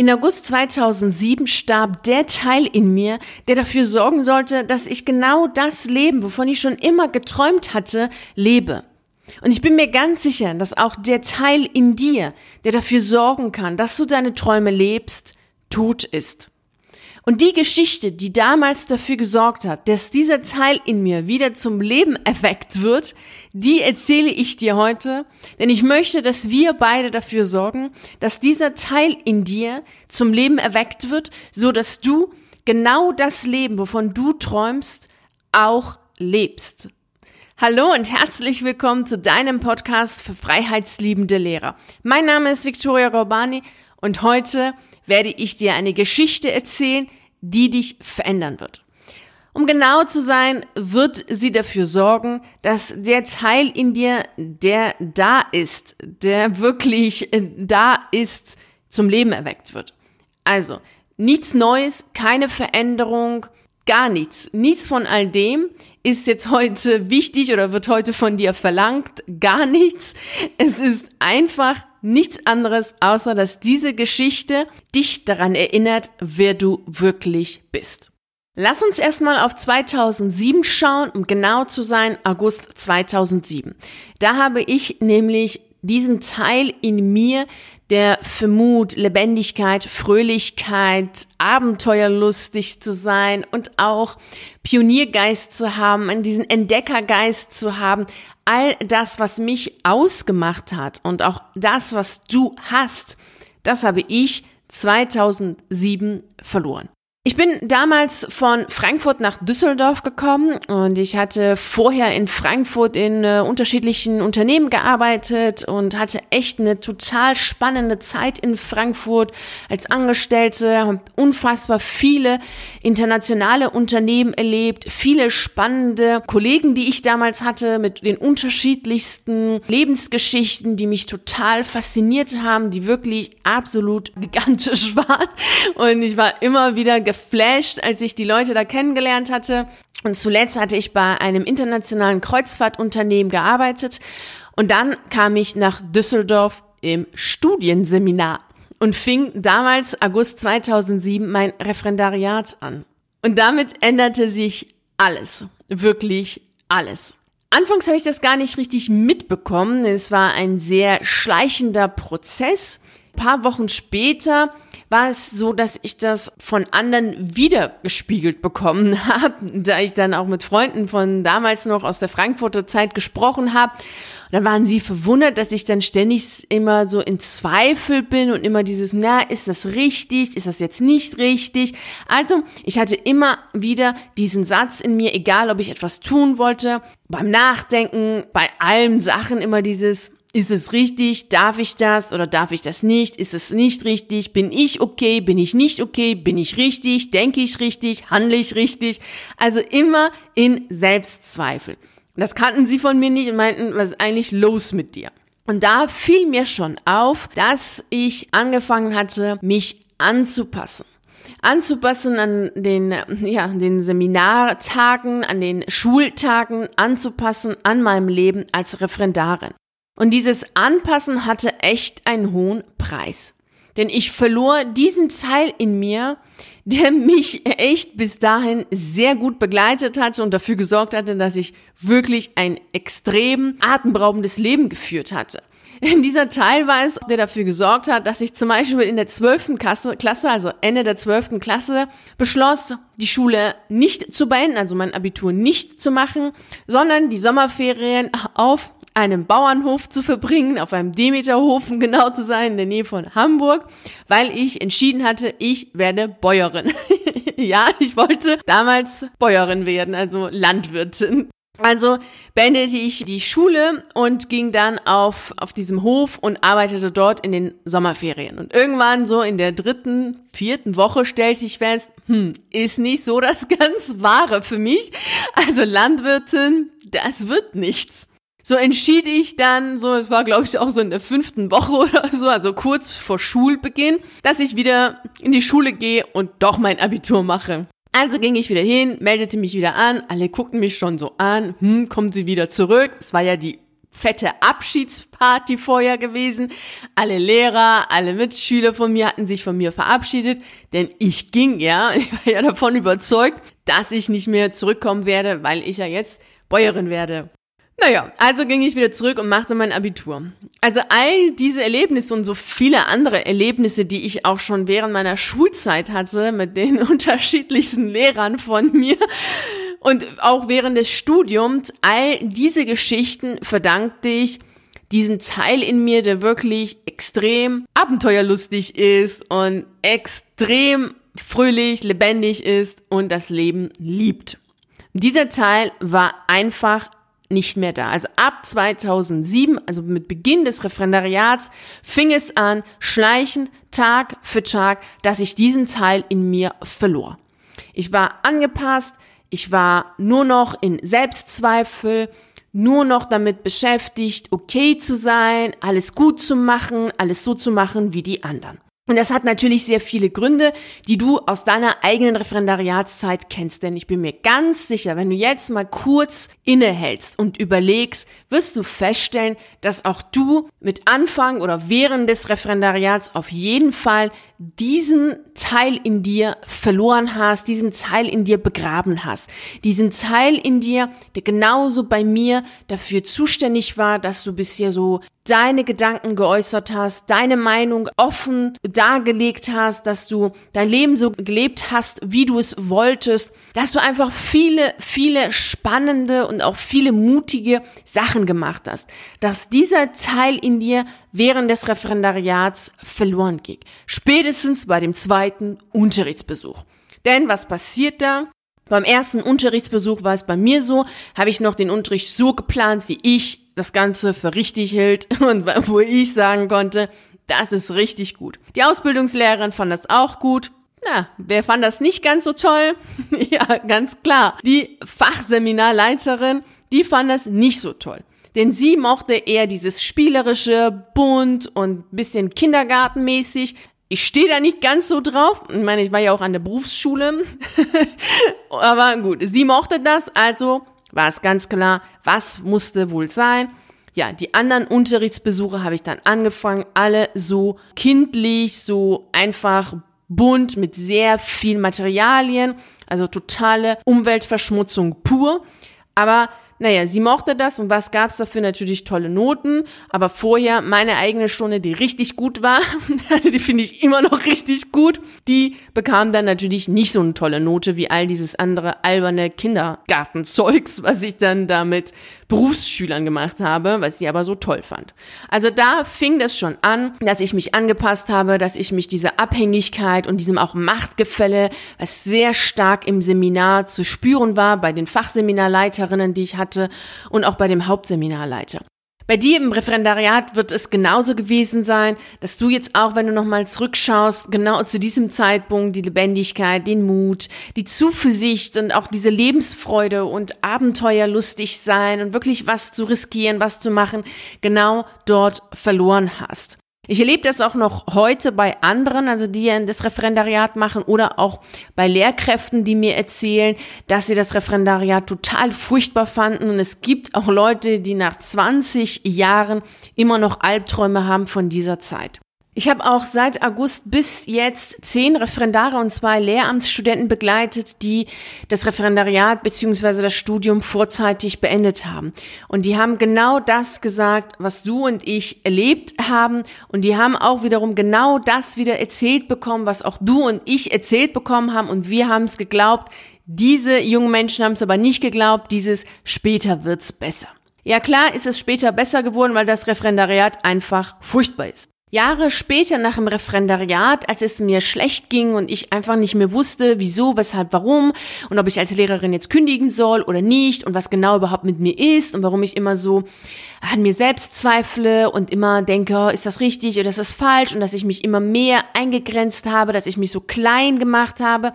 In August 2007 starb der Teil in mir, der dafür sorgen sollte, dass ich genau das Leben, wovon ich schon immer geträumt hatte, lebe. Und ich bin mir ganz sicher, dass auch der Teil in dir, der dafür sorgen kann, dass du deine Träume lebst, tot ist. Und die Geschichte, die damals dafür gesorgt hat, dass dieser Teil in mir wieder zum Leben erweckt wird, die erzähle ich dir heute, denn ich möchte, dass wir beide dafür sorgen, dass dieser Teil in dir zum Leben erweckt wird, so dass du genau das Leben, wovon du träumst, auch lebst. Hallo und herzlich willkommen zu deinem Podcast für freiheitsliebende Lehrer. Mein Name ist Victoria Gorbani und heute werde ich dir eine Geschichte erzählen, die dich verändern wird. Um genau zu sein, wird sie dafür sorgen, dass der Teil in dir, der da ist, der wirklich äh, da ist, zum Leben erweckt wird. Also, nichts Neues, keine Veränderung, gar nichts. Nichts von all dem ist jetzt heute wichtig oder wird heute von dir verlangt. Gar nichts. Es ist einfach nichts anderes, außer dass diese Geschichte dich daran erinnert, wer du wirklich bist. Lass uns erstmal auf 2007 schauen, um genau zu sein, August 2007. Da habe ich nämlich diesen Teil in mir, der für Mut, Lebendigkeit, Fröhlichkeit, abenteuerlustig zu sein und auch Pioniergeist zu haben, diesen Entdeckergeist zu haben, all das, was mich ausgemacht hat und auch das, was du hast, das habe ich 2007 verloren. Ich bin damals von Frankfurt nach Düsseldorf gekommen und ich hatte vorher in Frankfurt in äh, unterschiedlichen Unternehmen gearbeitet und hatte echt eine total spannende Zeit in Frankfurt als Angestellte, habe unfassbar viele internationale Unternehmen erlebt, viele spannende Kollegen, die ich damals hatte mit den unterschiedlichsten Lebensgeschichten, die mich total fasziniert haben, die wirklich absolut gigantisch waren. Und ich war immer wieder geflasht, als ich die Leute da kennengelernt hatte. Und zuletzt hatte ich bei einem internationalen Kreuzfahrtunternehmen gearbeitet. Und dann kam ich nach Düsseldorf im Studienseminar und fing damals August 2007 mein Referendariat an. Und damit änderte sich alles, wirklich alles. Anfangs habe ich das gar nicht richtig mitbekommen. Es war ein sehr schleichender Prozess. Ein paar Wochen später war es so, dass ich das von anderen wiedergespiegelt bekommen habe, da ich dann auch mit Freunden von damals noch aus der Frankfurter Zeit gesprochen habe. Und dann waren sie verwundert, dass ich dann ständig immer so in Zweifel bin und immer dieses, na, ist das richtig? Ist das jetzt nicht richtig? Also, ich hatte immer wieder diesen Satz in mir, egal ob ich etwas tun wollte, beim Nachdenken, bei allen Sachen immer dieses, ist es richtig? Darf ich das oder darf ich das nicht? Ist es nicht richtig? Bin ich okay? Bin ich nicht okay? Bin ich richtig? Denke ich richtig? Handle ich richtig? Also immer in Selbstzweifel. Das kannten sie von mir nicht und meinten, was ist eigentlich los mit dir? Und da fiel mir schon auf, dass ich angefangen hatte, mich anzupassen anzupassen an den, ja, den Seminartagen, an den Schultagen, anzupassen an meinem Leben als Referendarin. Und dieses Anpassen hatte echt einen hohen Preis. Denn ich verlor diesen Teil in mir, der mich echt bis dahin sehr gut begleitet hatte und dafür gesorgt hatte, dass ich wirklich ein extrem atemberaubendes Leben geführt hatte. In dieser Teil war es, der dafür gesorgt hat, dass ich zum Beispiel in der zwölften Klasse, Klasse, also Ende der zwölften Klasse, beschloss, die Schule nicht zu beenden, also mein Abitur nicht zu machen, sondern die Sommerferien auf einem Bauernhof zu verbringen, auf einem Demeterhof, um genau zu sein, in der Nähe von Hamburg, weil ich entschieden hatte, ich werde Bäuerin. ja, ich wollte damals Bäuerin werden, also Landwirtin. Also beendete ich die Schule und ging dann auf, auf diesem Hof und arbeitete dort in den Sommerferien. Und irgendwann so in der dritten, vierten Woche stellte ich fest, hm, ist nicht so das ganz Wahre für mich. Also Landwirtin, das wird nichts. So entschied ich dann, so, es war glaube ich auch so in der fünften Woche oder so, also kurz vor Schulbeginn, dass ich wieder in die Schule gehe und doch mein Abitur mache. Also ging ich wieder hin, meldete mich wieder an, alle guckten mich schon so an, hm, kommt sie wieder zurück? Es war ja die fette Abschiedsparty vorher gewesen. Alle Lehrer, alle Mitschüler von mir hatten sich von mir verabschiedet, denn ich ging ja, ich war ja davon überzeugt, dass ich nicht mehr zurückkommen werde, weil ich ja jetzt Bäuerin werde. Naja, also ging ich wieder zurück und machte mein Abitur. Also all diese Erlebnisse und so viele andere Erlebnisse, die ich auch schon während meiner Schulzeit hatte mit den unterschiedlichsten Lehrern von mir und auch während des Studiums, all diese Geschichten verdankte ich diesen Teil in mir, der wirklich extrem abenteuerlustig ist und extrem fröhlich, lebendig ist und das Leben liebt. Dieser Teil war einfach nicht mehr da. Also ab 2007, also mit Beginn des Referendariats, fing es an, schleichend, Tag für Tag, dass ich diesen Teil in mir verlor. Ich war angepasst, ich war nur noch in Selbstzweifel, nur noch damit beschäftigt, okay zu sein, alles gut zu machen, alles so zu machen wie die anderen. Und das hat natürlich sehr viele Gründe, die du aus deiner eigenen Referendariatszeit kennst. Denn ich bin mir ganz sicher, wenn du jetzt mal kurz innehältst und überlegst, wirst du feststellen, dass auch du mit Anfang oder während des Referendariats auf jeden Fall diesen Teil in dir verloren hast, diesen Teil in dir begraben hast, diesen Teil in dir, der genauso bei mir dafür zuständig war, dass du bisher so deine Gedanken geäußert hast, deine Meinung offen dargelegt hast, dass du dein Leben so gelebt hast, wie du es wolltest, dass du einfach viele, viele spannende und auch viele mutige Sachen gemacht hast, dass dieser Teil in dir während des Referendariats verloren ging. Spätestens bei dem zweiten Unterrichtsbesuch. Denn was passiert da? Beim ersten Unterrichtsbesuch war es bei mir so, habe ich noch den Unterricht so geplant, wie ich das Ganze für richtig hielt und wo ich sagen konnte, das ist richtig gut. Die Ausbildungslehrerin fand das auch gut. Na, wer fand das nicht ganz so toll? ja, ganz klar. Die Fachseminarleiterin, die fand das nicht so toll. Denn sie mochte eher dieses spielerische, bunt und bisschen kindergartenmäßig. Ich stehe da nicht ganz so drauf. Ich meine, ich war ja auch an der Berufsschule. Aber gut, sie mochte das, also war es ganz klar, was musste wohl sein. Ja, die anderen Unterrichtsbesuche habe ich dann angefangen, alle so kindlich, so einfach bunt mit sehr vielen Materialien, also totale Umweltverschmutzung pur. Aber naja, sie mochte das und was gab's dafür? Natürlich tolle Noten, aber vorher meine eigene Stunde, die richtig gut war, also die finde ich immer noch richtig gut, die bekam dann natürlich nicht so eine tolle Note wie all dieses andere alberne Kindergartenzeugs, was ich dann damit Berufsschülern gemacht habe, was sie aber so toll fand. Also da fing das schon an, dass ich mich angepasst habe, dass ich mich dieser Abhängigkeit und diesem auch Machtgefälle, was sehr stark im Seminar zu spüren war, bei den Fachseminarleiterinnen, die ich hatte und auch bei dem Hauptseminarleiter. Bei dir im Referendariat wird es genauso gewesen sein, dass du jetzt auch, wenn du nochmal zurückschaust, genau zu diesem Zeitpunkt die Lebendigkeit, den Mut, die Zuversicht und auch diese Lebensfreude und Abenteuerlustig sein und wirklich was zu riskieren, was zu machen, genau dort verloren hast. Ich erlebe das auch noch heute bei anderen, also die das Referendariat machen oder auch bei Lehrkräften, die mir erzählen, dass sie das Referendariat total furchtbar fanden. Und es gibt auch Leute, die nach 20 Jahren immer noch Albträume haben von dieser Zeit. Ich habe auch seit August bis jetzt zehn Referendare und zwei Lehramtsstudenten begleitet, die das Referendariat beziehungsweise das Studium vorzeitig beendet haben. Und die haben genau das gesagt, was du und ich erlebt haben. Und die haben auch wiederum genau das wieder erzählt bekommen, was auch du und ich erzählt bekommen haben. Und wir haben es geglaubt. Diese jungen Menschen haben es aber nicht geglaubt. Dieses später wird's besser. Ja klar ist es später besser geworden, weil das Referendariat einfach furchtbar ist. Jahre später nach dem Referendariat, als es mir schlecht ging und ich einfach nicht mehr wusste, wieso, weshalb, warum und ob ich als Lehrerin jetzt kündigen soll oder nicht und was genau überhaupt mit mir ist und warum ich immer so an mir selbst zweifle und immer denke, oh, ist das richtig oder ist das falsch und dass ich mich immer mehr eingegrenzt habe, dass ich mich so klein gemacht habe,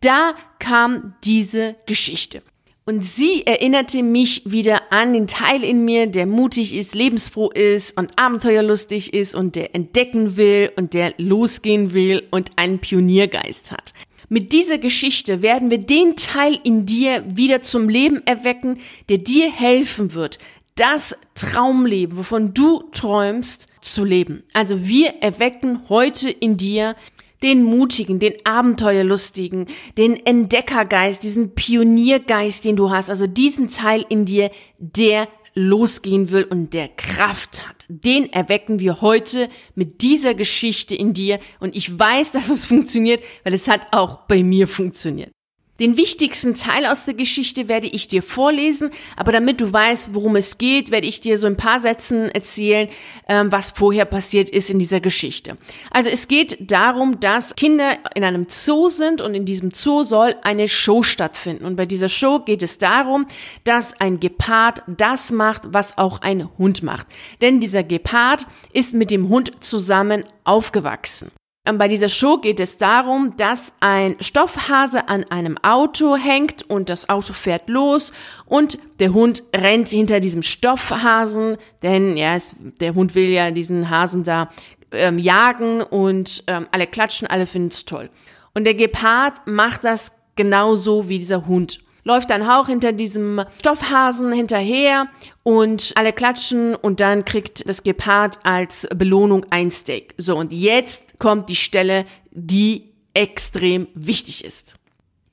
da kam diese Geschichte. Und sie erinnerte mich wieder an den Teil in mir, der mutig ist, lebensfroh ist und abenteuerlustig ist und der entdecken will und der losgehen will und einen Pioniergeist hat. Mit dieser Geschichte werden wir den Teil in dir wieder zum Leben erwecken, der dir helfen wird, das Traumleben, wovon du träumst, zu leben. Also wir erwecken heute in dir den mutigen, den abenteuerlustigen, den Entdeckergeist, diesen Pioniergeist, den du hast, also diesen Teil in dir, der losgehen will und der Kraft hat. Den erwecken wir heute mit dieser Geschichte in dir und ich weiß, dass es funktioniert, weil es hat auch bei mir funktioniert. Den wichtigsten Teil aus der Geschichte werde ich dir vorlesen, aber damit du weißt, worum es geht, werde ich dir so ein paar Sätzen erzählen, ähm, was vorher passiert ist in dieser Geschichte. Also es geht darum, dass Kinder in einem Zoo sind und in diesem Zoo soll eine Show stattfinden. Und bei dieser Show geht es darum, dass ein Gepard das macht, was auch ein Hund macht. Denn dieser Gepard ist mit dem Hund zusammen aufgewachsen. Ähm, bei dieser Show geht es darum, dass ein Stoffhase an einem Auto hängt und das Auto fährt los und der Hund rennt hinter diesem Stoffhasen, denn ja, es, der Hund will ja diesen Hasen da ähm, jagen und ähm, alle klatschen, alle finden es toll. Und der Gepard macht das genauso wie dieser Hund läuft dann auch hinter diesem Stoffhasen hinterher und alle klatschen und dann kriegt das Gepard als Belohnung ein Steak. So, und jetzt kommt die Stelle, die extrem wichtig ist.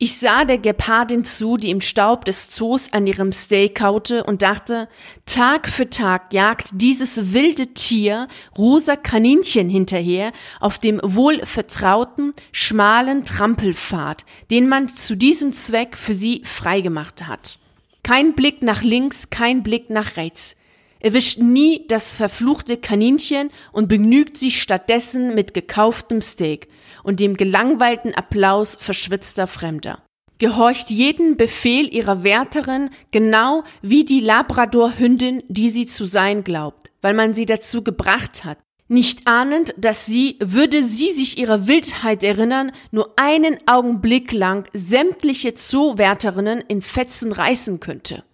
Ich sah der Gepardin zu, die im Staub des Zoos an ihrem Steak kaute und dachte, Tag für Tag jagt dieses wilde Tier rosa Kaninchen hinterher auf dem wohlvertrauten, schmalen Trampelpfad, den man zu diesem Zweck für sie freigemacht hat. Kein Blick nach links, kein Blick nach rechts. Er wischt nie das verfluchte Kaninchen und begnügt sich stattdessen mit gekauftem Steak und dem gelangweilten Applaus verschwitzter Fremder. Gehorcht jeden Befehl ihrer Wärterin genau wie die Labrador-Hündin, die sie zu sein glaubt, weil man sie dazu gebracht hat, nicht ahnend, dass sie, würde sie sich ihrer Wildheit erinnern, nur einen Augenblick lang sämtliche Zoowärterinnen in Fetzen reißen könnte.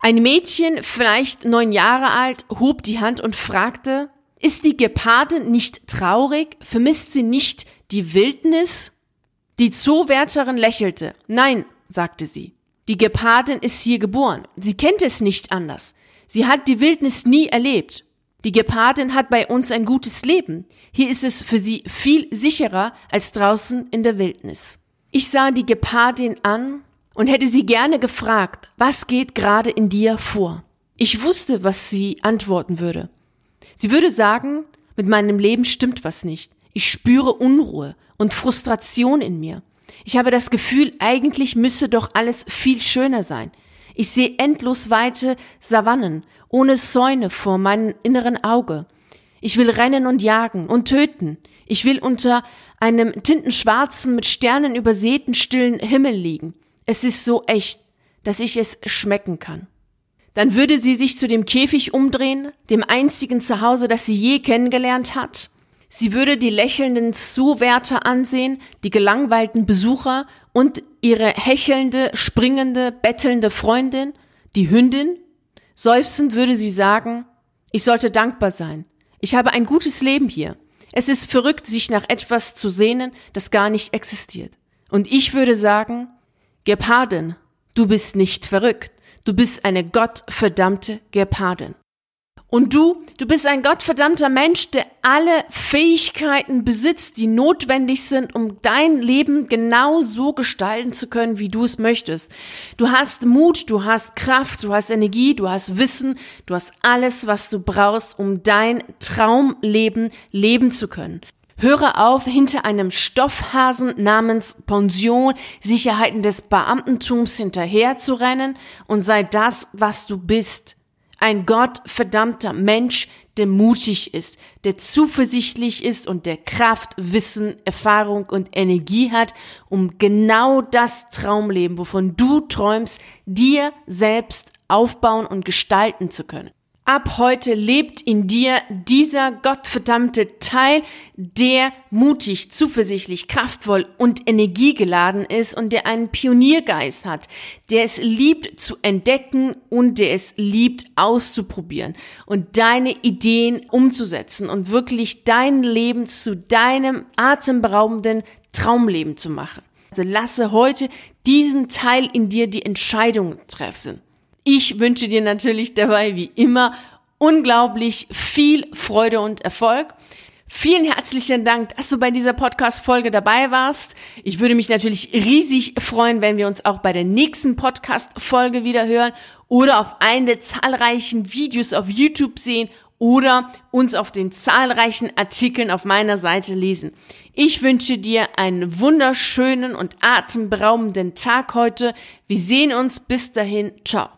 Ein Mädchen, vielleicht neun Jahre alt, hob die Hand und fragte, ist die Gepardin nicht traurig? Vermisst sie nicht die Wildnis? Die Zoowärterin lächelte. Nein, sagte sie. Die Gepardin ist hier geboren. Sie kennt es nicht anders. Sie hat die Wildnis nie erlebt. Die Gepardin hat bei uns ein gutes Leben. Hier ist es für sie viel sicherer als draußen in der Wildnis. Ich sah die Gepardin an und hätte sie gerne gefragt, was geht gerade in dir vor? Ich wusste, was sie antworten würde. Sie würde sagen, mit meinem Leben stimmt was nicht. Ich spüre Unruhe und Frustration in mir. Ich habe das Gefühl, eigentlich müsse doch alles viel schöner sein. Ich sehe endlos weite Savannen ohne Säune vor meinem inneren Auge. Ich will rennen und jagen und töten. Ich will unter einem tintenschwarzen, mit Sternen übersäten stillen Himmel liegen. Es ist so echt, dass ich es schmecken kann. Dann würde sie sich zu dem Käfig umdrehen, dem einzigen Zuhause, das sie je kennengelernt hat. Sie würde die lächelnden Zuwärter ansehen, die gelangweilten Besucher und ihre hechelnde, springende, bettelnde Freundin, die Hündin. Seufzend würde sie sagen, ich sollte dankbar sein. Ich habe ein gutes Leben hier. Es ist verrückt, sich nach etwas zu sehnen, das gar nicht existiert. Und ich würde sagen, Gepardin, du bist nicht verrückt. Du bist eine gottverdammte Gepardin. Und du, du bist ein gottverdammter Mensch, der alle Fähigkeiten besitzt, die notwendig sind, um dein Leben genau so gestalten zu können, wie du es möchtest. Du hast Mut, du hast Kraft, du hast Energie, du hast Wissen, du hast alles, was du brauchst, um dein Traumleben leben zu können. Höre auf, hinter einem Stoffhasen namens Pension Sicherheiten des Beamtentums hinterherzurennen und sei das, was du bist. Ein gottverdammter Mensch, der mutig ist, der zuversichtlich ist und der Kraft, Wissen, Erfahrung und Energie hat, um genau das Traumleben, wovon du träumst, dir selbst aufbauen und gestalten zu können. Ab heute lebt in dir dieser gottverdammte Teil, der mutig, zuversichtlich, kraftvoll und energiegeladen ist und der einen Pioniergeist hat, der es liebt zu entdecken und der es liebt auszuprobieren und deine Ideen umzusetzen und wirklich dein Leben zu deinem atemberaubenden Traumleben zu machen. Also lasse heute diesen Teil in dir die Entscheidung treffen. Ich wünsche dir natürlich dabei wie immer unglaublich viel Freude und Erfolg. Vielen herzlichen Dank, dass du bei dieser Podcast-Folge dabei warst. Ich würde mich natürlich riesig freuen, wenn wir uns auch bei der nächsten Podcast-Folge wieder hören oder auf einen der zahlreichen Videos auf YouTube sehen oder uns auf den zahlreichen Artikeln auf meiner Seite lesen. Ich wünsche dir einen wunderschönen und atemberaubenden Tag heute. Wir sehen uns bis dahin. Ciao.